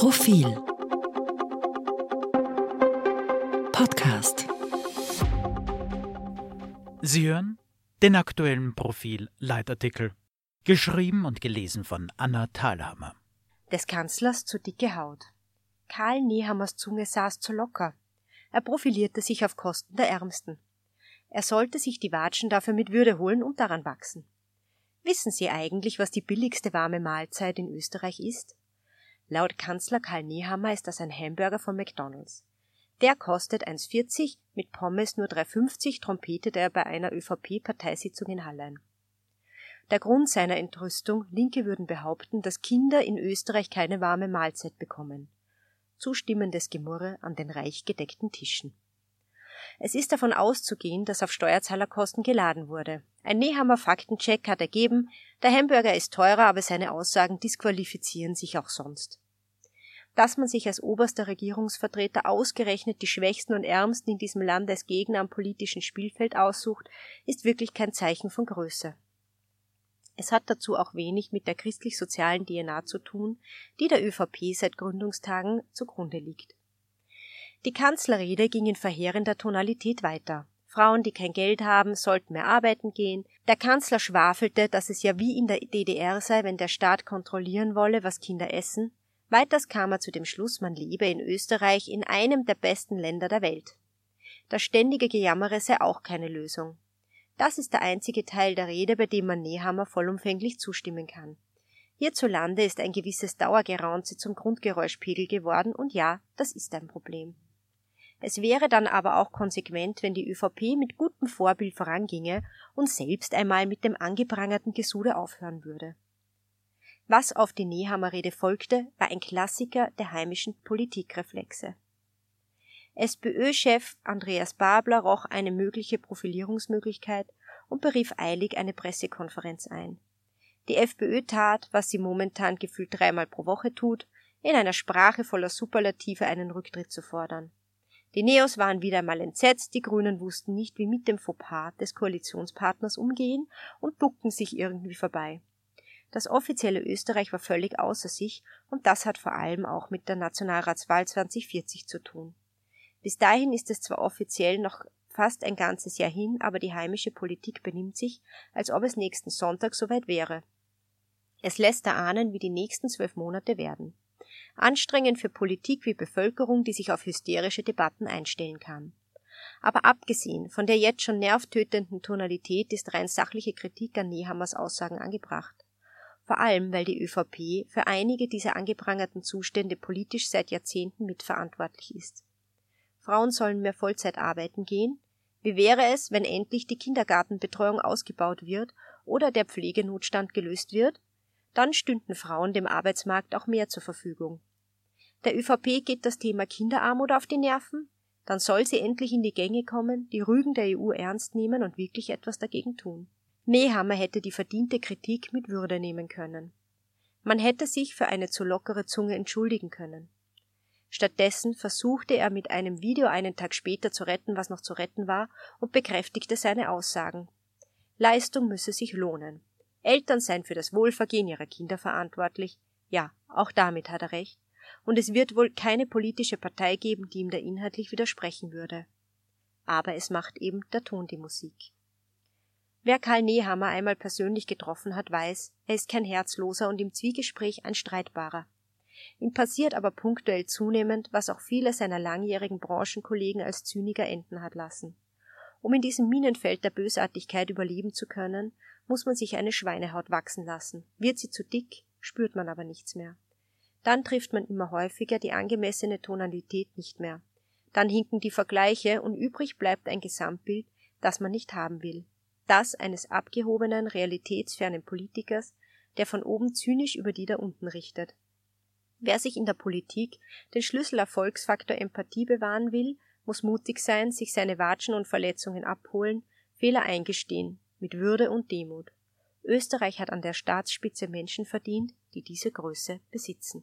Profil Podcast Sie hören den aktuellen Profil-Leitartikel, geschrieben und gelesen von Anna Thalhammer. Des Kanzlers zu dicke Haut. Karl Nehammers Zunge saß zu locker. Er profilierte sich auf Kosten der Ärmsten. Er sollte sich die Watschen dafür mit Würde holen und daran wachsen. Wissen Sie eigentlich, was die billigste warme Mahlzeit in Österreich ist? Laut Kanzler Karl Nehammer ist das ein Hamburger von McDonalds. Der kostet 1,40, mit Pommes nur 3,50, trompetete er bei einer ÖVP-Parteisitzung in Hallein. Der Grund seiner Entrüstung, Linke würden behaupten, dass Kinder in Österreich keine warme Mahlzeit bekommen. Zustimmendes Gemurre an den reich gedeckten Tischen. Es ist davon auszugehen, dass auf Steuerzahlerkosten geladen wurde. Ein Nehammer Faktencheck hat ergeben, der Hamburger ist teurer, aber seine Aussagen disqualifizieren sich auch sonst. Dass man sich als oberster Regierungsvertreter ausgerechnet die Schwächsten und Ärmsten in diesem Land als Gegner am politischen Spielfeld aussucht, ist wirklich kein Zeichen von Größe. Es hat dazu auch wenig mit der christlich-sozialen DNA zu tun, die der ÖVP seit Gründungstagen zugrunde liegt. Die Kanzlerrede ging in verheerender Tonalität weiter. Frauen, die kein Geld haben, sollten mehr arbeiten gehen. Der Kanzler schwafelte, dass es ja wie in der DDR sei, wenn der Staat kontrollieren wolle, was Kinder essen. Weiters kam er zu dem Schluss, man lebe in Österreich in einem der besten Länder der Welt. Das ständige Gejammere sei auch keine Lösung. Das ist der einzige Teil der Rede, bei dem man Nehammer vollumfänglich zustimmen kann. Hierzulande ist ein gewisses Dauergeraunze zum Grundgeräuschpegel geworden und ja, das ist ein Problem. Es wäre dann aber auch konsequent, wenn die ÖVP mit gutem Vorbild voranginge und selbst einmal mit dem angeprangerten Gesude aufhören würde. Was auf die Nehammer-Rede folgte, war ein Klassiker der heimischen Politikreflexe. SPÖ-Chef Andreas Babler roch eine mögliche Profilierungsmöglichkeit und berief eilig eine Pressekonferenz ein. Die FPÖ tat, was sie momentan gefühlt dreimal pro Woche tut, in einer Sprache voller Superlative einen Rücktritt zu fordern. Die Neos waren wieder einmal entsetzt, die Grünen wussten nicht, wie mit dem Fauxpas des Koalitionspartners umgehen und duckten sich irgendwie vorbei. Das offizielle Österreich war völlig außer sich und das hat vor allem auch mit der Nationalratswahl 2040 zu tun. Bis dahin ist es zwar offiziell noch fast ein ganzes Jahr hin, aber die heimische Politik benimmt sich, als ob es nächsten Sonntag soweit wäre. Es lässt erahnen, wie die nächsten zwölf Monate werden anstrengend für Politik wie Bevölkerung, die sich auf hysterische Debatten einstellen kann. Aber abgesehen von der jetzt schon nervtötenden Tonalität ist rein sachliche Kritik an Nehammers Aussagen angebracht. Vor allem, weil die ÖVP für einige dieser angeprangerten Zustände politisch seit Jahrzehnten mitverantwortlich ist. Frauen sollen mehr Vollzeit arbeiten gehen. Wie wäre es, wenn endlich die Kindergartenbetreuung ausgebaut wird oder der Pflegenotstand gelöst wird? Dann stünden Frauen dem Arbeitsmarkt auch mehr zur Verfügung. Der ÖVP geht das Thema Kinderarmut auf die Nerven? Dann soll sie endlich in die Gänge kommen, die Rügen der EU ernst nehmen und wirklich etwas dagegen tun. Nehammer hätte die verdiente Kritik mit Würde nehmen können. Man hätte sich für eine zu lockere Zunge entschuldigen können. Stattdessen versuchte er mit einem Video einen Tag später zu retten, was noch zu retten war, und bekräftigte seine Aussagen. Leistung müsse sich lohnen. Eltern seien für das Wohlvergehen ihrer Kinder verantwortlich. Ja, auch damit hat er recht und es wird wohl keine politische Partei geben, die ihm da inhaltlich widersprechen würde. Aber es macht eben der Ton die Musik. Wer Karl Nehammer einmal persönlich getroffen hat, weiß, er ist kein Herzloser und im Zwiegespräch ein Streitbarer. Ihm passiert aber punktuell zunehmend, was auch viele seiner langjährigen Branchenkollegen als Zyniker enden hat lassen. Um in diesem Minenfeld der Bösartigkeit überleben zu können, muss man sich eine Schweinehaut wachsen lassen. Wird sie zu dick, spürt man aber nichts mehr. Dann trifft man immer häufiger die angemessene Tonalität nicht mehr. Dann hinken die Vergleiche und übrig bleibt ein Gesamtbild, das man nicht haben will. Das eines abgehobenen, realitätsfernen Politikers, der von oben zynisch über die da unten richtet. Wer sich in der Politik den Schlüsselerfolgsfaktor Empathie bewahren will, muss mutig sein, sich seine Watschen und Verletzungen abholen, Fehler eingestehen, mit Würde und Demut. Österreich hat an der Staatsspitze Menschen verdient, die diese Größe besitzen.